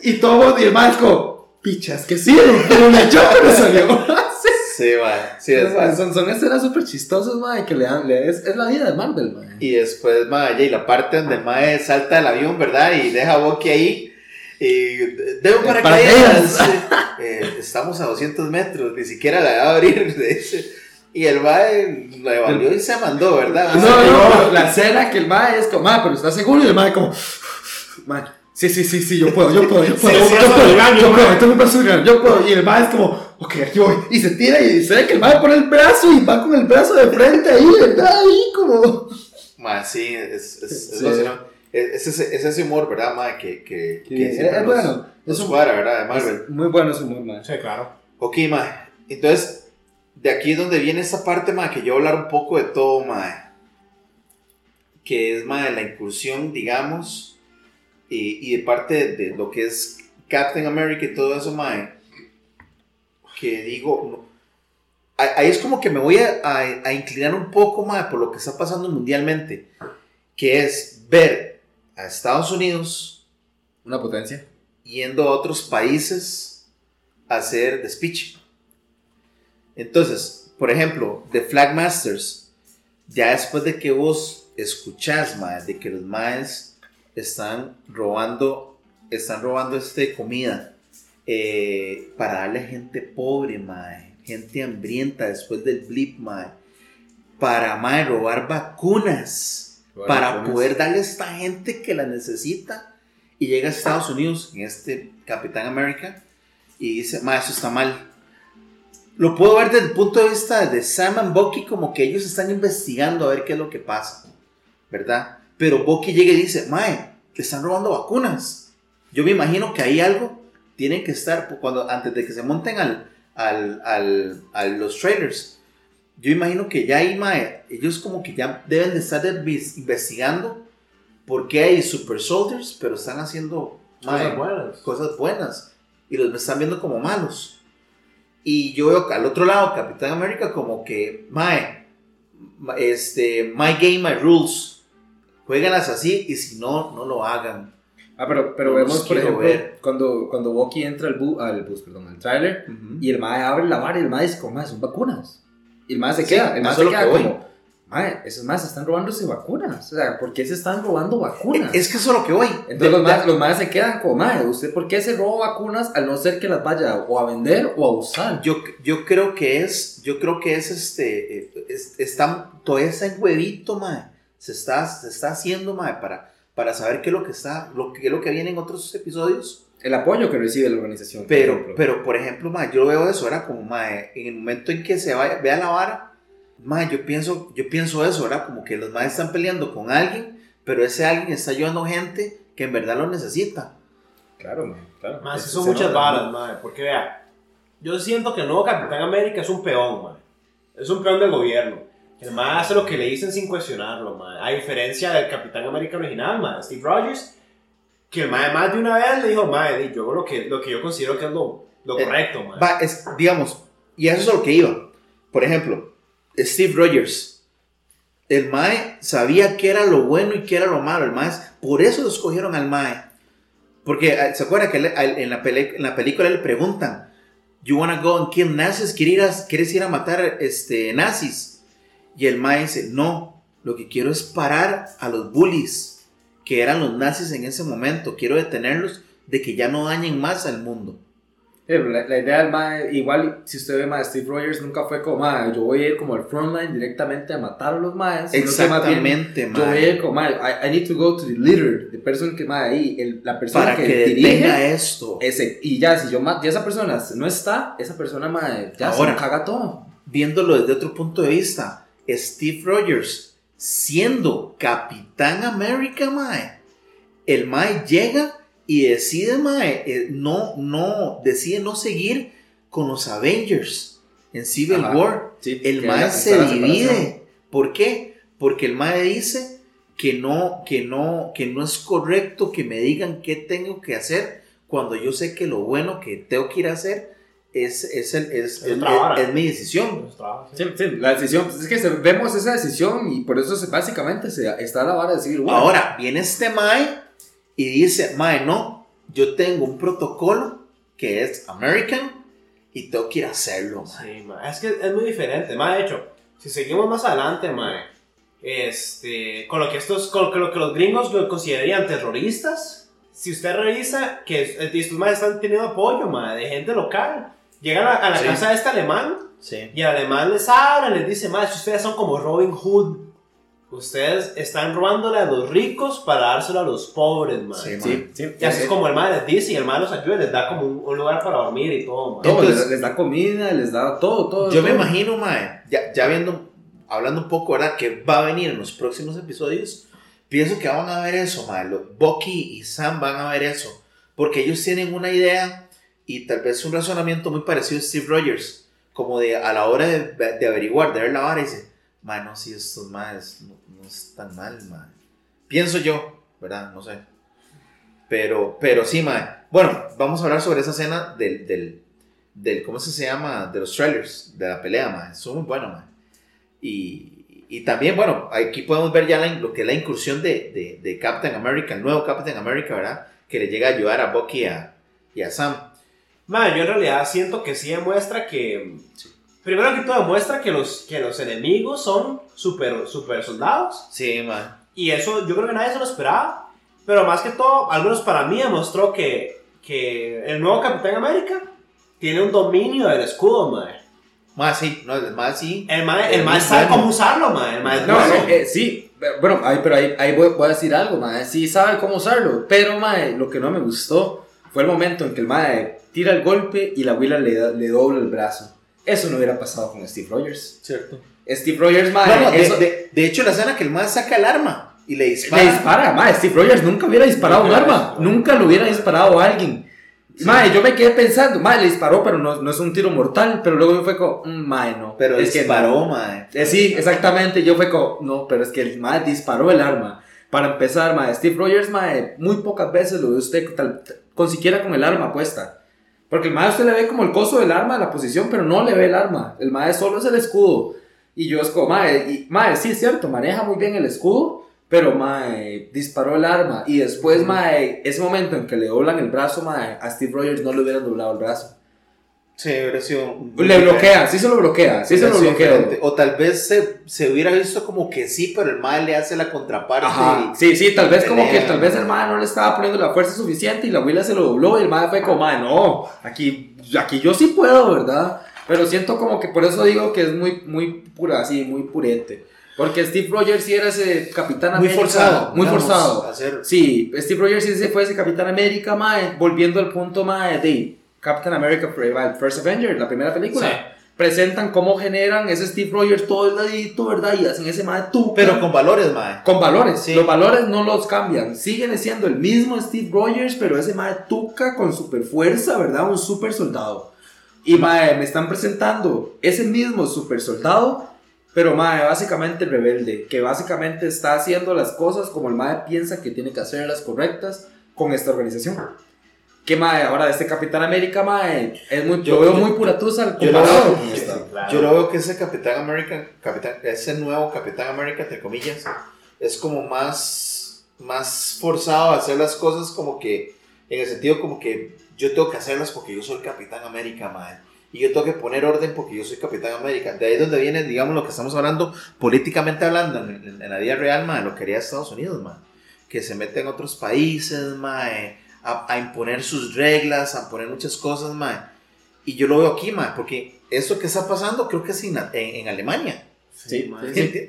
y todo, y el mae es pichas, que sí, pero leyó cuando salió. Sí. Sí, man. Sí, es, son, son escenas súper chistosas, mae, que le dan, le- es, es la vida de Marvel, mae. Y después, mae, y la parte donde el mae salta del avión, ¿verdad? Y deja a Bucky ahí. Y debo para paracaídas. Eh, estamos a 200 metros, ni siquiera la va a abrir. le dice. Y el mae lo evaluó y se mandó, ¿verdad? No, no, pero la escena que el mae es como, mae, pero está seguro y el mae como, mae, sí, sí, sí, sí, yo puedo, yo puedo, yo puedo, sí, yo hasta puedo, el baño, yo puedo, tengo un brazo grande, yo puedo, y el mae es como, ok, aquí voy, y se tira y se ve que el mae pone el brazo y va con el brazo de frente ahí, ¿verdad? Ahí como, Mae, sí, es, es, es, Sí. vacilón. Es, es, ese- es ese humor, ¿verdad, mae? Que, que, Sí, que es- nos, bueno, nos es un- cuadra, ¿verdad? De Marvel. es muy bueno su humor, mae. Sí, claro. Ok, mae. Entonces, de aquí es donde viene esta parte, mae, que yo voy a hablar un poco de todo, mae. Que es, mae, la incursión, digamos, y, y de parte de, de lo que es Captain America y todo eso, mae. Que digo, ahí es como que me voy a, a- a inclinar un poco, mae, por lo que está pasando mundialmente. Que es ver a Estados Unidos Una potencia. yendo a otros países a hacer despiche. Entonces, por ejemplo, The Flag Masters, ya después de que vos escuchás, mae, de que los maes están robando, están robando este comida eh, para darle a gente pobre, mae, gente hambrienta después del blip, mae, para mae, robar vacunas para poder darle a esta gente que la necesita y llega a Estados Unidos en este Capitán América y dice, ma, eso está mal. Lo puedo ver desde el punto de vista de Sam and Bucky como que ellos están investigando a ver qué es lo que pasa, ¿verdad? Pero Bucky llega y dice, mae, le están robando vacunas. Yo me imagino que hay algo, tienen que estar, cuando, antes de que se monten al, al, al, a los trailers, yo imagino que ya ahí, mae, ellos como que ya deben de estar inves- investigando por qué hay super soldiers, pero están haciendo mae, Cosas buenas. cosas buenas y los están viendo como malos. Y yo veo que al otro lado, Capitán América, como que, mae, ma- este, my game, my rules. Jueganlas así y si no, no lo hagan. Ah, pero, pero No vemos, por ejemplo, ver. cuando, cuando Bucky entra al, bu al bus, perdón, al trailer, y el mae abre la vara y el mae dice, como, son vacunas. Y el mae se Sí, queda, el mae se es lo queda que como, Mae, esos más están robándose vacunas. O sea, ¿por qué se están robando vacunas? Es que eso es lo que voy. Entonces los más, los más se quedan como, mae, ¿usted por qué se roba vacunas al no ser que las vaya o a vender o a usar? Yo, yo creo que es, yo creo que es este, eh, es, está, todavía está en huevito, mae. Se está, se está haciendo, mae, para, para saber qué es lo que está, lo que, qué es lo que viene en otros episodios. El apoyo que recibe la organización. por Pero, ejemplo. pero por ejemplo, mae, yo veo eso, era como, mae, en el momento en que se vaya, vea la vara, mae, yo pienso, yo pienso eso, era como que los maes están peleando con alguien, pero ese alguien está ayudando gente que en verdad lo necesita. Claro, mae, claro. Más, Eso son muchas varas, madre. Porque vea, yo siento que el nuevo Capitán América es un peón, madre. Es un peón del gobierno. El más hace lo que le dicen sin cuestionarlo, madre. A diferencia del Capitán América original, madre, Steve Rogers, que el madre más de una vez le dijo, madre, yo hago lo que, lo que yo considero que es lo, lo Eh, correcto, madre. Va, es, digamos, y eso es a lo que iba. Por ejemplo, Steve Rogers. El Mae sabía qué era lo bueno y qué era lo malo. El Mae, por eso lo escogieron al Mae. Porque, eh, ¿se acuerda que en la, en la película le preguntan, You wanna go and kill nazis? ¿Quieres ir a, quieres ir a matar este, nazis? Y el Mae dice, no, lo que quiero es parar a los bullies, que eran los nazis en ese momento. Quiero detenerlos de que ya no dañen más al mundo. Eh, la, la idea del mae, igual si usted ve mae, Steve Rogers nunca fue como, mae, yo voy a ir como al frontline directamente a matar a los maes. Exactamente, Yo voy a Mae. ir como, mae, I, I need to go to the leader, the person que, mae, ahí, el- la persona para que, que, dirige. esto. Ese, y ya, si yo ma- ya esa persona no está, esa persona, mae, ya Ahora. se caga todo. Viéndolo desde otro punto de vista, Steve Rogers siendo Capitán América, mae, el mae llega y decide, mae, eh, no, no, decide no seguir con los Avengers en Civil Ajá. War. Sí, El mae se divide. ¿Por qué? Porque el mae dice que no, que no, que no es correcto que me digan qué tengo que hacer cuando yo sé que lo bueno que tengo que ir a hacer es, es, el- es, Es es- mi decisión. Sí, sí, la decisión, pues, es que se- vemos esa decisión y por eso se, básicamente se, está la vara de Civil War. Ahora, viene este Mae y dice, Mae, no, yo tengo un protocolo que es American y tengo que ir a hacerlo, mae". Sí, ma, es que es muy diferente. Ma, de hecho, si seguimos más adelante, ma, este, con lo que estos, con lo que los gringos lo considerarían terroristas, si usted revisa que es- estos más están teniendo apoyo, ma, de gente local, llegan a, a la Sí. casa de este alemán Sí. y el alemán les habla, les dice, ma, si ustedes son como Robin Hood, ustedes están robándole a los ricos para dárselo a los pobres, ma. Sí, Sí, sí. Y así Eh, es como el man les dice y el man los ayuda, les da como un, un lugar para dormir y todo, ma. todo, Entonces- les, les da comida, les da todo, todo. Yo me todo. imagino, Mae, ya, ya viendo, hablando un poco, ¿verdad? Que va a venir en los próximos episodios, pienso que van a ver eso, Mae. lo- Bucky y Sam van a ver eso. Porque ellos tienen una idea y tal vez un razonamiento muy parecido a Steve Rogers. Como de a la hora de, de averiguar, de ver la vara y dice, Mae, no, si estos no, no están mal, Mae. Pienso yo, ¿verdad? No sé. Pero, pero sí, Mae. Bueno, vamos a hablar sobre esa escena del, del, del ¿cómo se llama? De los trailers, de la pelea, Mae. Estuvo muy bueno, Mae. Y, y también, bueno, aquí podemos ver ya lo que es la incursión de, de, Captain America, el nuevo Captain America, ¿verdad? Que le llega a ayudar a Bucky a, y a Sam. Man, yo en realidad siento que sí demuestra que. Primero que todo, demuestra que los, que los enemigos son super, super soldados. Sí, Mae. Y eso yo creo que nadie se lo esperaba. Pero más que todo, al menos para mí, demostró que, que el nuevo Capitán América tiene un dominio del escudo, mae. Mae, sí, no, el Mae sí. El Es el muy sabe cómo usarlo, mae. El es No, bueno. eh, eh, sí, pero- bueno, ahí, pero ahí, ahí voy, voy a decir algo, mae. Sí sabe cómo usarlo, pero mae, lo que no me gustó fue el momento en que el mae tira el golpe y la Willa le, le dobla el brazo. Eso no hubiera pasado con Steve Rogers. Cierto. Steve Rogers, mae, No, no, de, eso- de- de hecho, la escena que el Mae saca el arma y le dispara. le dispara, mae. Steve Rogers nunca hubiera disparado un arma, nunca lo hubiera disparado a alguien. Mae, yo me quedé pensando, mae, le disparó, pero no, no es un tiro mortal. Pero luego yo fue como, mm, mae, no. Pero es que disparó, no. Mae. Eh, sí, exactamente. Yo fue como, no, pero es que el mae disparó el arma. Para empezar, mae, Steve Rogers, mae, muy pocas veces lo ve usted tal, con siquiera con el arma puesta. Porque el mae usted le ve como el coso del arma, la posición, pero no le ve el arma. El mae solo es el escudo. Y yo es como, mae, y, mae, sí es cierto, maneja muy bien el escudo, pero mae, disparó el arma. Y después, mae, ese momento en que le doblan el brazo, mae, a Steve Rogers no le hubieran doblado el brazo. Sí, hubiera sido. Le bloquea, sí se lo bloquea, sí se lo bloquea. O tal vez se, se, hubiera visto como que sí, pero el mal le hace la contraparte. sí, sí, tal vez como que tal vez el mal no le estaba poniendo la fuerza suficiente y la abuela se lo dobló y el mal fue como, mal no, aquí, aquí yo sí puedo, ¿verdad? Pero siento como que por eso digo que es muy, muy pura, así, muy purete. Porque Steve Rogers sí era ese Capitán América. Muy forzado. Muy forzado. Sí, Steve Rogers sí fue ese Capitán América, mae, volviendo al punto, mae, de Captain America First Avenger, la primera película. Presentan cómo generan ese Steve Rogers todo el ladito, ¿verdad? Y hacen ese mae tuca. Pero con valores, mae. Con valores. Sí. Los valores no los cambian. Siguen siendo el mismo Steve Rogers, pero ese mae tuca con super fuerza, ¿verdad? Un super soldado. Y mae, me están presentando ese mismo super soldado pero mae, básicamente rebelde, que básicamente está haciendo las cosas como el mae piensa que tiene que hacerlas correctas con esta organización. Que mae, ahora este Capitán América, mae, es muy, yo, veo muy puratusa comparado. yo, lo veo que ese Capitán América, Capitán, ese nuevo Capitán América, entre comillas, es como más, más forzado a hacer las cosas como que, en el sentido como que yo tengo que hacerlas porque yo soy Capitán América, mae. Y yo tengo que poner orden porque yo soy Capitán América. De ahí es donde viene, digamos, lo que estamos hablando, políticamente hablando, en, la vida real, ma, lo que haría Estados Unidos, ma, que se mete en otros países, ma, a, imponer sus reglas, a poner muchas cosas, ma. Y yo lo veo aquí, ma, porque eso que está pasando creo que es en, en Alemania. Sí,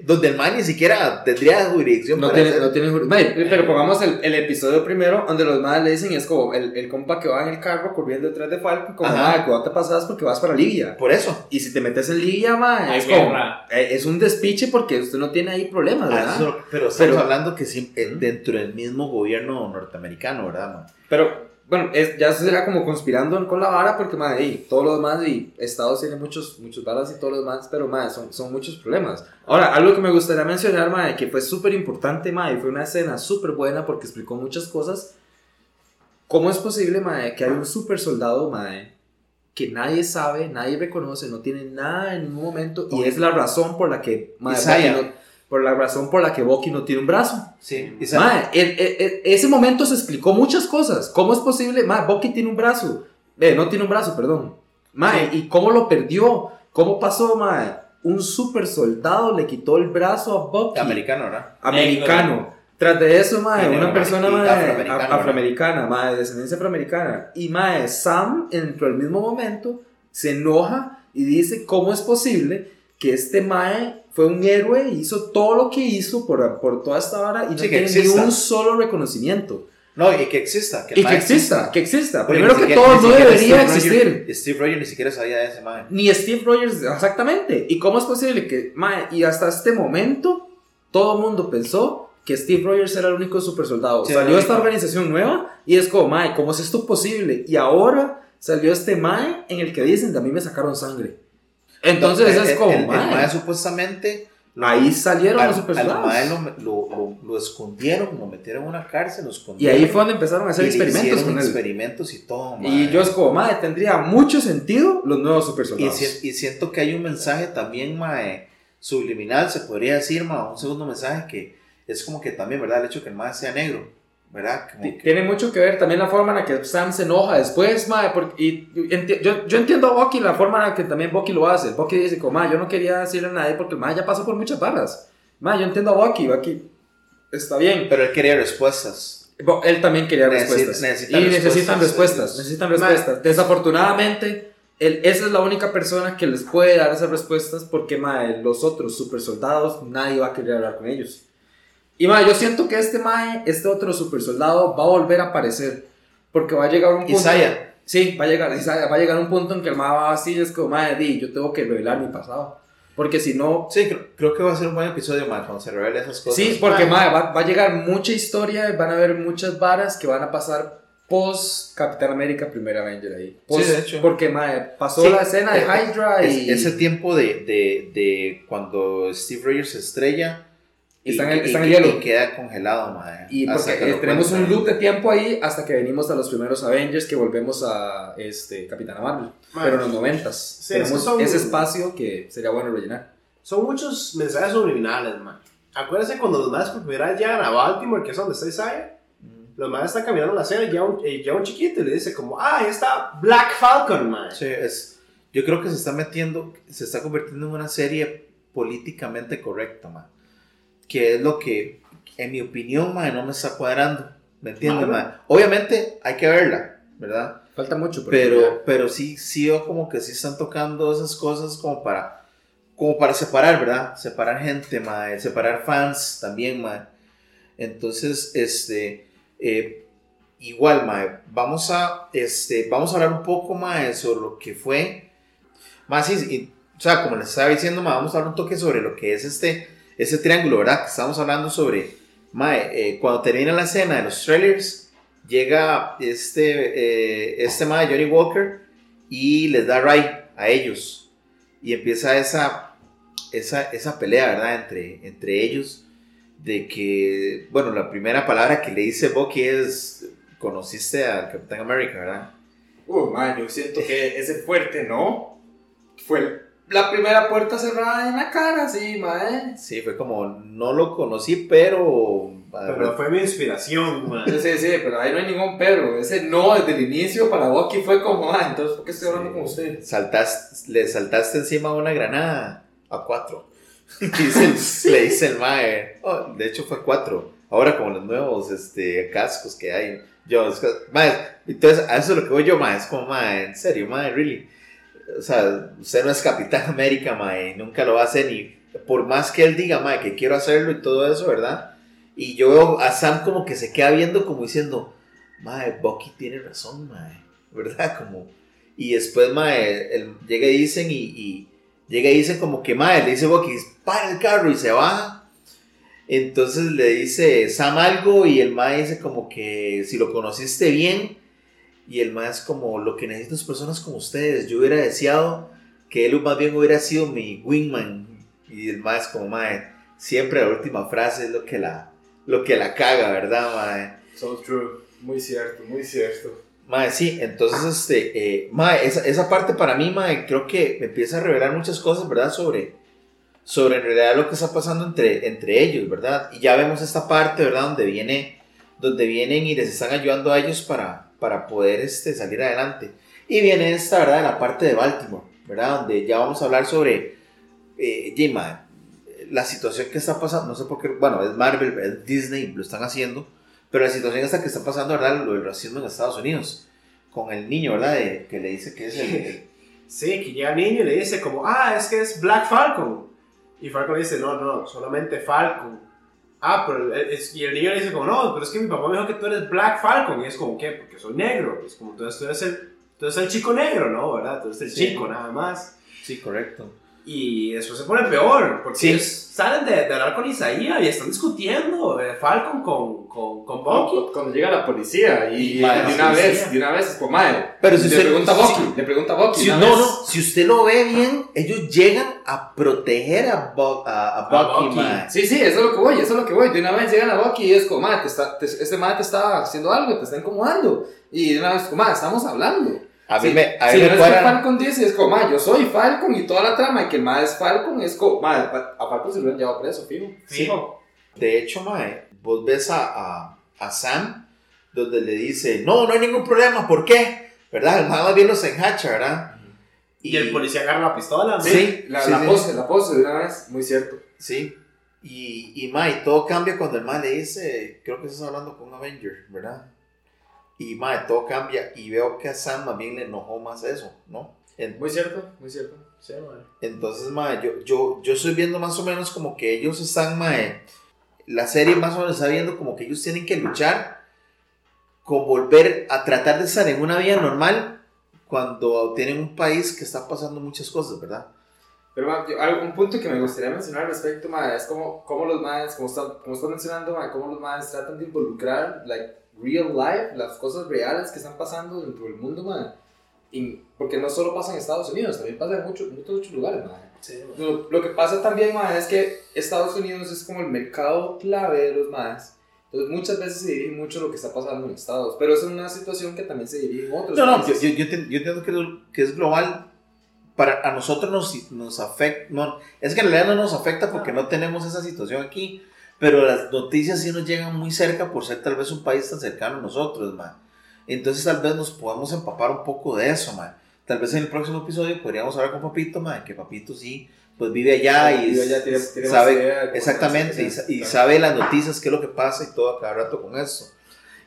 donde el man ni siquiera tendría jurisdicción. No tiene, no tiene jurisdicción. Pero pongamos el, el, episodio primero, donde los madres le dicen: es como el, el, compa que va en el carro corriendo detrás de Falcon, como, madre, cuando te pasas porque vas para Libia. Por eso. Y si te metes en Libia, madre, es como. Eh, es un despiche porque usted no tiene ahí problemas, ¿verdad? Ah, pero estamos hablando que sí, dentro del mismo gobierno norteamericano, ¿verdad, man? Pero bueno, es, ya será como conspirando con la vara porque, madre, y todo lo demás, y Estados tiene muchos, muchos balas y todo lo demás, pero, madre, son, son muchos problemas. Ahora, algo que me gustaría mencionar, madre, que fue súper importante, madre, fue una escena súper buena porque explicó muchas cosas. ¿Cómo es posible, madre, que hay un super soldado, madre, que nadie sabe, nadie reconoce, no tiene nada en ningún momento, y es la razón por la que, madre, por la razón por la que Bucky no tiene un brazo. Sí, Mae, ese momento se explicó muchas cosas. ¿Cómo es posible? Mae, Bucky tiene un brazo. Eh, no tiene un brazo, perdón. Mae, ¿y cómo lo perdió? ¿Cómo pasó, mae? Un super soldado le quitó el brazo a Bucky. Americano, ¿verdad? Americano. Tras de eso, mae, una persona mae, afroamericana, mae, de descendencia afroamericana. Y mae, Sam, dentro del mismo momento, se enoja y dice, ¿cómo es posible que este mae fue un héroe, hizo todo lo que hizo por, por toda esta hora y no tiene ni un solo reconocimiento. No, y que exista. Que y que exista, que exista. Primero que todo, no debería existir. Steve Rogers ni siquiera sabía de ese mae. Ni Steve Rogers, exactamente. ¿Y cómo es posible que, mae, y hasta este momento, todo el mundo pensó que Steve Rogers era el único super soldado. salió esta organización nueva y es como, mae, ¿cómo es esto posible? Y ahora salió este mae en el que dicen, de a mí me sacaron sangre. Entonces es como. El, mae, supuestamente. Ahí salieron los supersoldados. Al mae lo, lo, lo, escondieron, lo metieron en una cárcel, lo escondieron. Y ahí fue donde empezaron a hacer experimentos con experimentos y todo, Y yo es como, mae, tendría mucho sentido los nuevos supersoldados. Y, y siento que hay un mensaje también, mae, subliminal, se podría decir, mae, un segundo mensaje que es como que también, ¿verdad? El hecho de que el mae sea negro ¿verdad? Tiene mucho que ver también la forma en la que Sam se enoja después, mae, porque, y, yo, yo, entiendo a Bucky la forma en la que también Bucky lo hace. Bucky dice, como, yo no quería decirle a nadie porque el ya pasó por muchas barras. Mae, yo entiendo a Bucky, Bucky está bien. Pero él quería respuestas. Él también quería respuestas. y necesitan respuestas, necesitan respuestas. Desafortunadamente, él, esa es la única persona que les puede dar esas respuestas porque, mae, los otros super soldados, nadie va a querer hablar con ellos. Y mae, yo siento que este mae, este otro super soldado, va a volver a aparecer. Porque va a llegar un punto. Isaiah. Sí, va a llegar, Isaiah, va a llegar un punto en que el mae va así, es como, mae, di, yo tengo que revelar mi pasado. Porque si no. Sí, creo, que va a ser un buen episodio, mae, cuando se revele esas cosas. Sí, porque, mae, va, va, a llegar mucha historia, van a haber muchas varas que van a pasar post Capitán América, primer Avenger ahí. sí, de hecho. Porque, mae, pasó la escena de eh, Hydra y. ese tiempo de, de, de cuando Steve Rogers se estrella y está en, el, hielo. Y queda congelado, madre. Y porque tenemos un loop de tiempo ahí hasta que venimos a los primeros Avengers que volvemos a este, Capitana Marvel. pero en los noventas. tenemos ese espacio que sería bueno rellenar. Son muchos mensajes subliminales, man. Acuérdense cuando los más por primera vez llegan a Baltimore, que es donde está Isaiah. Mm. Los más están caminando en la acera y ya un, ya un chiquito y le dice como, ah, ahí está Black Falcon, man. Sí, es yo creo que se está metiendo, se está convirtiendo en una serie políticamente correcta, man. Que es lo que, en mi opinión, man, no me está cuadrando. ¿Me entiendes, man? Obviamente hay que verla, ¿verdad? Falta mucho, pero, pero sí, sí, yo como que sí están tocando esas cosas como para, como para separar, ¿verdad? Separar gente, man, separar fans también, man. Entonces, este, eh, igual, mae, vamos a, este, vamos a hablar un poco, más sobre lo que fue, más, sí, o sea, como les estaba diciendo, mae, vamos a hablar un toque sobre lo que es este, este triángulo, ¿verdad? Que estamos hablando sobre, mae, eh, cuando termina la escena de los trailers, llega este, eh, este mae, Johnny Walker, y les da right a ellos, y empieza esa, esa, esa pelea, ¿verdad? Entre, entre ellos, de que, bueno, la primera palabra que le dice Bucky es, conociste al Capitán América, ¿verdad? Uh, man, yo siento que ese fuerte, ¿no? Fue la primera puerta cerrada en la cara, sí, man. Sí, fue como, no lo conocí, pero... Pero fue mi inspiración, man. Sí, sí, pero ahí no hay ningún pero. Ese no desde el inicio para Bucky fue como, ah, entonces, ¿por qué estoy hablando con usted? Saltaste, le saltaste encima una granada a cuatro. le dice el mae, oh, de hecho fue cuatro. Ahora como los nuevos este, cascos que hay. Yo, entonces a eso es lo que voy yo, mae, es como, mae, en serio, mae, really. O sea, usted no es Capitán América, mae, nunca lo va a hacer ni por más que él diga, mae, que quiero hacerlo y todo eso, ¿verdad? Y yo veo a Sam como que se queda viendo como diciendo, mae, Bucky tiene razón, mae, ¿verdad? Como, y después, mae, él, llega y dicen y Llega y dice como que, madre, le dice Bucky, para el carro y se baja. Entonces le dice Sam algo y el mae dice como que si lo conociste bien. Y el es como, lo que necesito es personas como ustedes. Yo hubiera deseado que él más bien hubiera sido mi wingman. Y el es como, mae, siempre la última frase es lo que la, lo que la caga, ¿verdad, mae? So true. Muy cierto, muy cierto. Mae, sí, entonces, este, eh, mae, esa, esa, parte para mí, mae, creo que me empieza a revelar muchas cosas, ¿verdad? Sobre, sobre en realidad lo que está pasando entre, entre ellos, ¿verdad? Y ya vemos esta parte, ¿verdad? Donde, viene, donde vienen y les están ayudando a ellos para, para poder este, salir adelante. Y viene esta, ¿verdad? La parte de Baltimore, ¿verdad? Donde ya vamos a hablar sobre, eh, la situación que está pasando, no sé por qué, bueno, es Marvel, es Disney, lo están haciendo pero la situación esta que está pasando, ¿verdad? Lo del racismo en Estados Unidos, con el niño, ¿verdad? que le dice que es el, Sí, que llega el niño y le dice como, ah, es que es Black Falcon. Y Falcon dice, no, no, solamente Falcon. Ah, pero es, y el niño le dice como, no, pero es que mi papá me dijo que tú eres Black Falcon. Y es como, ¿qué? Porque soy negro. es como, entonces tú eres el, tú eres el chico negro, ¿no? ¿Verdad? Tú eres el chico, nada más. Sí, correcto. Y después se pone peor, porque salen de, de, hablar con Isaías y están discutiendo eh, Falcon con, con, con Bucky. Cuando llega la policía y, de, una vez, de una vez es como, madre. Pero si le pregunta a Bucky, le pregunta a Bucky. Si, no, no, si usted lo ve bien, ellos llegan a proteger a, a, Bucky, Sí, sí, eso es lo que voy, eso es lo que voy. De una vez llegan a Bucky y es como, madre, este madre te está haciendo algo, te está incomodando. Y de una vez, como, madre, estamos hablando. A mí me, a si me Falcon dice, es como, yo soy Falcon y toda la trama y que el mae es Falcon, es como, a Falcon se lo han llevado preso, fijo. Fijo. De hecho, mae, vos ves a, a, a, Sam donde le dice, no, no hay ningún problema, ¿por qué? ¿Verdad? El mae más bien los enhacha, ¿verdad? Y, el policía agarra la pistola, Sí, la, la pose, la pose de una vez, muy cierto. Sí. Y, y mae, todo cambia cuando el mae le dice, creo que estás hablando con un Avenger, ¿verdad? Y madre, todo cambia y veo que a Sam también le enojó más eso, ¿no? muy cierto, muy cierto. Sí, Entonces, madre, yo, yo, yo estoy viendo más o menos como que ellos están, madre, la serie más o menos está viendo como que ellos tienen que luchar con volver a tratar de estar en una vida normal cuando tienen un país que está pasando muchas cosas, ¿verdad? Pero un punto que me gustaría mencionar al respecto, madre, es como, como los madres, como están, como están mencionando, madre, cómo los madres tratan de involucrar, like, real life, las cosas reales que están pasando dentro del mundo, man. Y, porque no solo pasa en Estados Unidos, también pasa en muchos, muchos otros lugares, man. lo, lo, que pasa también, man, es que Estados Unidos es como el mercado clave de los más. Entonces muchas veces se dirige mucho lo que está pasando en Estados, pero es una situación que también se dirige en otros No, no, yo, yo, yo, entiendo que, que es global, para a nosotros nos, nos afecta, no, es que en realidad no nos afecta porque no tenemos esa situación aquí, pero las noticias sí nos llegan muy cerca por ser tal vez un país tan cercano a nosotros, man. Entonces tal vez nos podamos empapar un poco de eso, man. tal vez en el próximo episodio podríamos hablar con Papito, mae, que Papito sí, pues vive allá y Vive allá, tiene- tiene más sabe idea exactamente y, y claro. sabe las noticias, qué es lo que pasa y todo a cada rato con eso.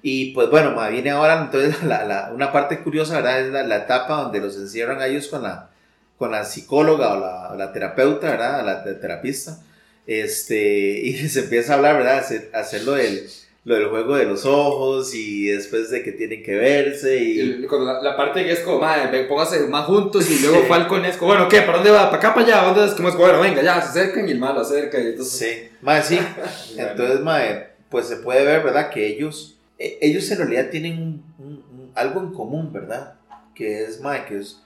Y pues bueno, mae, viene ahora entonces la, la- una parte curiosa, ¿verdad? Es la, la etapa donde los encierran a ellos con la, con la psicóloga o la, terapeuta, ¿verdad? La te- terapista. Este, y se empieza a hablar, ¿verdad? Hacer, hacer lo, del, lo del juego de los ojos y después de que tienen que verse y... El- cuando la, la parte que es como, madre, ven, pónganse más juntos y luego Falcon es como, bueno, ¿qué? ¿Para dónde va? ¿Para acá, para allá? ¿Dónde es? Como es, bueno, venga, ya, se acercan y el malo acerca y entonces... Sí, mae, sí. Entonces, mae, pues se puede ver, ¿verdad? Que ellos, e- ellos en realidad tienen un- un- un- algo en común, ¿verdad? Que es, mae, que es,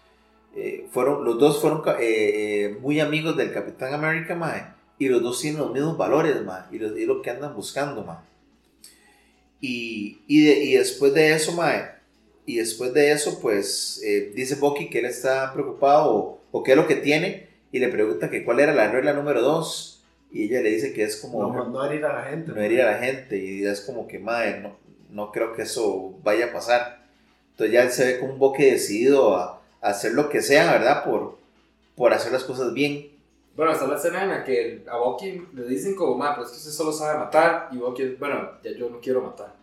eh, fueron, los dos fueron eh, eh, muy amigos del Capitán América, mae, y los dos tienen los mismos valores, mae, y, lo- y lo que andan buscando, mae. Y, y, de- y después de eso, mae, y después de eso, pues, eh, dice Bucky que él está preocupado o, o qué es lo que tiene, y le pregunta que cuál era la regla número dos, y ella le dice que es como No, no herir a la gente. no herir a la gente y es como que madre no, no creo que eso vaya a pasar entonces ya él se ve como un boque decidido a, a hacer lo que sea verdad por por hacer las cosas bien Bueno, hasta la escena en la que a Bucky le dicen como, ma, pues que usted solo sabe matar y Bucky, bueno, ya yo no quiero matar.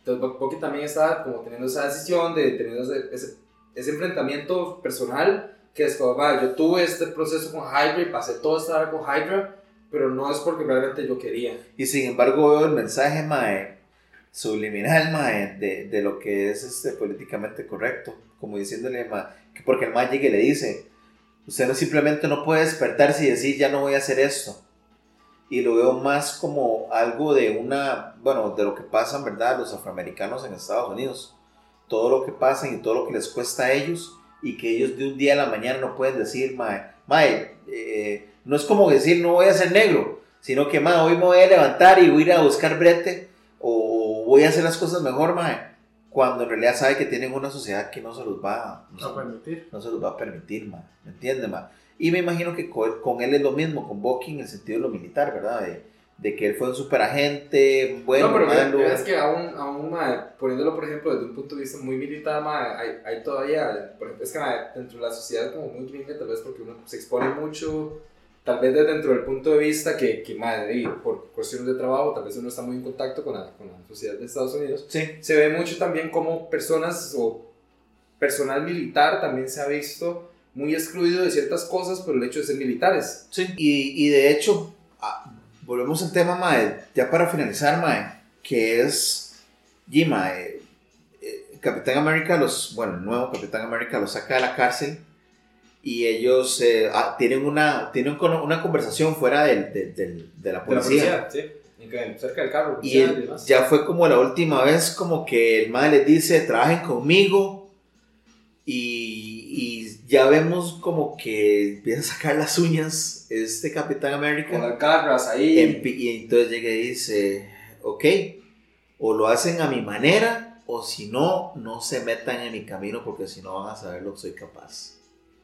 Entonces Bu- Bucky también está como teniendo esa decisión de tener ese, ese, enfrentamiento personal que es como, ma, yo tuve este proceso con Hydra y pasé todo esta hora con Hydra, pero no es porque realmente yo quería. y sin embargo veo el mensaje mae subliminal mae de, de lo que es este políticamente correcto como diciéndole mae, que porque el mae llega y le dice usted no simplemente no puede despertarse y decir ya no voy a hacer esto y lo veo más como algo de una, bueno, de lo que pasan, ¿verdad? Los afroamericanos en Estados Unidos. Todo lo que pasa y todo lo que les cuesta a ellos y que ellos de un día a la mañana no pueden decir, mae, mae, eh, no es como decir no voy a ser negro, sino que, mae, hoy me voy a levantar y voy a ir a buscar brete o voy a hacer las cosas mejor, mae, cuando en realidad sabe que tienen una sociedad que no se los va, no se- No permitir. no se los va a permitir, ma. ¿Me entiendes, ma? Y me imagino que con, con él es lo mismo, con Bucky en el sentido de lo militar, ¿verdad? De, de que él fue un superagente, bueno, no, pero malo. es que aún, aún ma, poniéndolo, por ejemplo, desde un punto de vista muy militar, ma, hay, hay todavía, por ejemplo, es que ma, dentro de la sociedad como muy gringa, tal vez porque uno se expone mucho, tal vez desde dentro del punto de vista que, que ma, y por cuestiones de trabajo, tal vez uno está muy en contacto con la, con la sociedad de Estados Unidos, Sí, se ve mucho también como personas o personal militar también se ha visto muy excluido de ciertas cosas por el hecho de ser militares. sí. Y, y de hecho, ah, volvemos al tema, mae, ya para finalizar, mae, que es, mae, eh, Capitán América, los, bueno, el nuevo Capitán América los saca de la cárcel y ellos eh, ah, tienen, una, tienen con- una conversación fuera del, del- del- de la policía. sí. Cerca del carro. Y él- ya fue como la última vez como que el madre les dice, trabajen conmigo. Y, y ya vemos como que empieza a sacar las uñas este Capitán Con América. las garras ahí. Empi- y entonces llega y dice, ok, o lo hacen a mi manera, o si no, no se metan en mi camino porque si no van a saber lo que soy capaz.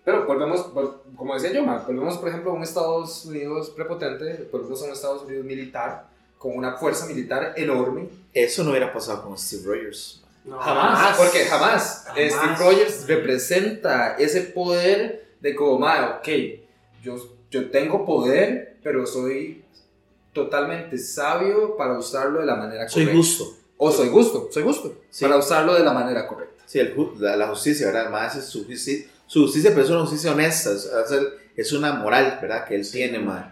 Pero volvemos, vol- como decía yo, Mark, volvemos por ejemplo a un Estados Unidos prepotente, volvemos a un Estados Unidos militar, con una fuerza militar enorme. Eso no hubiera pasado con Steve Rogers. No, Jamás, porque jamás, Jamás. Steve Rogers representa ese poder de como, "Ma, ok, yo, yo tengo poder, pero soy totalmente sabio para usarlo de la manera Soy correcta. justo. O soy justo, soy justo, Sí. para usarlo de la manera correcta. Sí, el ju- la, la justicia, ¿verdad? Además es su justicia, su justicia, pero es una justicia honesta, es, es- una moral, ¿verdad? Que él tiene, mae.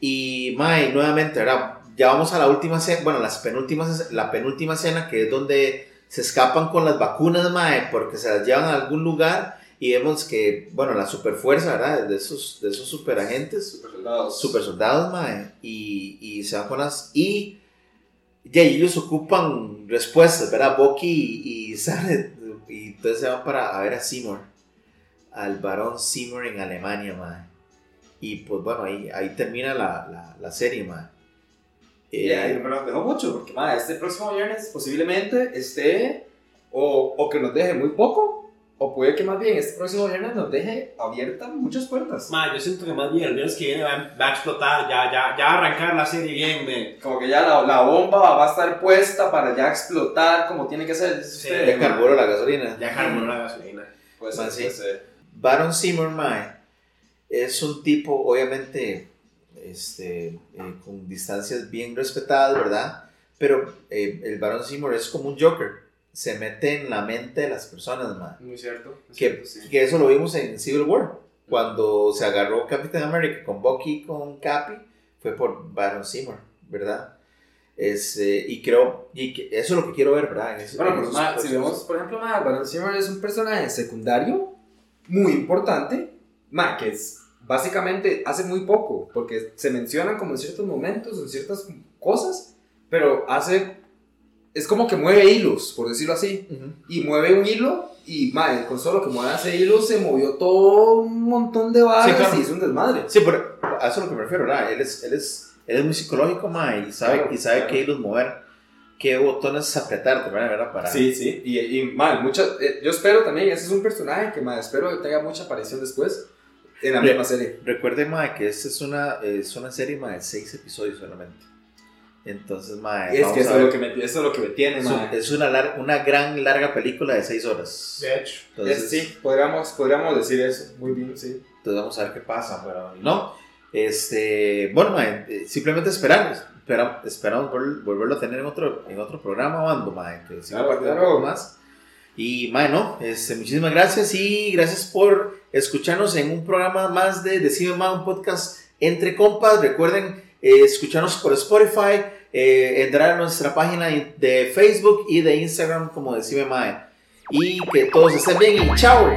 Y, mae, nuevamente, ¿verdad? Ya vamos a la última escena, bueno, las penúltimas, la penúltima escena, que es donde se escapan con las vacunas, mae, porque se las llevan a algún lugar y vemos que, bueno, la superfuerza, ¿verdad? De esos, de esos superagentes, super soldados, mae, y, y se van con las... Y ya ellos ocupan respuestas, ¿verdad? Bucky y, y Sarah, y entonces se van para a ver a Seymour, al varón Seymour en Alemania, mae. Y pues bueno, ahí, ahí termina la, la, la serie, mae. Y Eh, ahí me lo dejó mucho, porque ma, este próximo viernes posiblemente esté o, o que nos deje muy poco, o puede que más bien este próximo viernes nos deje abiertas muchas puertas. Ma, yo siento que más bien el viernes que viene va, va a explotar, ya, ya, ya va a arrancar la serie bien, me. Como que ya la, la bomba va a estar puesta para ya explotar como tiene que ser. Sí, ya carburó la gasolina. Ya cargó la gasolina. Ser, sí. puede ser. Baron Seymour, mae, es un tipo, obviamente, este, eh, con distancias bien respetadas, ¿verdad? Pero eh, el Baron Seymour es como un Joker. Se mete en la mente de las personas, mae. Muy cierto. Que, cierto, sí. que eso lo vimos en Civil War. Cuando se agarró Capitán America con Bucky y con Cappy, fue por Baron Seymour, ¿verdad? Es, eh, y creo, y que eso es lo que quiero ver, ¿verdad? En ese- Bueno, en pero esos ma, si vemos, por ejemplo, ma, Baron Seymour es un personaje secundario muy importante, ma, que es, básicamente hace muy poco, porque se mencionan como en ciertos momentos, en ciertas cosas, pero hace, es como que mueve hilos, por decirlo así, Ujú. y mueve un hilo, y ma, con solo que mueva ese hilo se movió todo un montón de varas claro. y hizo un desmadre. Sí, pero a eso es lo que me refiero, ¿verdad? Él es, él es, él es muy psicológico, ma, y sabe, Claro, y sabe claro. qué hilos mover, qué botones apretar, ¿verdad? ¿verdad? Para, Sí, sí, y, y mal, muchas, eh, yo espero también, ese es un personaje que ma, espero que tenga mucha aparición después en la Re- misma serie. Recuerden, ma, que esta es una, es una serie, ma, de seis episodios solamente. Entonces, ma, Es que eso a es, lo que me, eso es lo que me tiene, Es, ma. un- es una, lar- una gran, larga película de seis horas. De hecho. Entonces, Es- sí, podríamos, podríamos decir eso, muy bien, sí. Entonces vamos a ver qué pasa, pero no. Este, bueno, mae, eh, simplemente esperamos, espera- esperamos vol- volverlo a tener en otro, en otro programa, Bando, mae, que siga Claro, claro. un poco más. Y, mae, no, este, muchísimas gracias y gracias por escucharnos en un programa más de Decime Mae, un podcast entre compas. Recuerden eh, escucharnos por Spotify, eh, entrar a nuestra página de Facebook y de Instagram como Decime Mae. Y que todos estén bien y chao.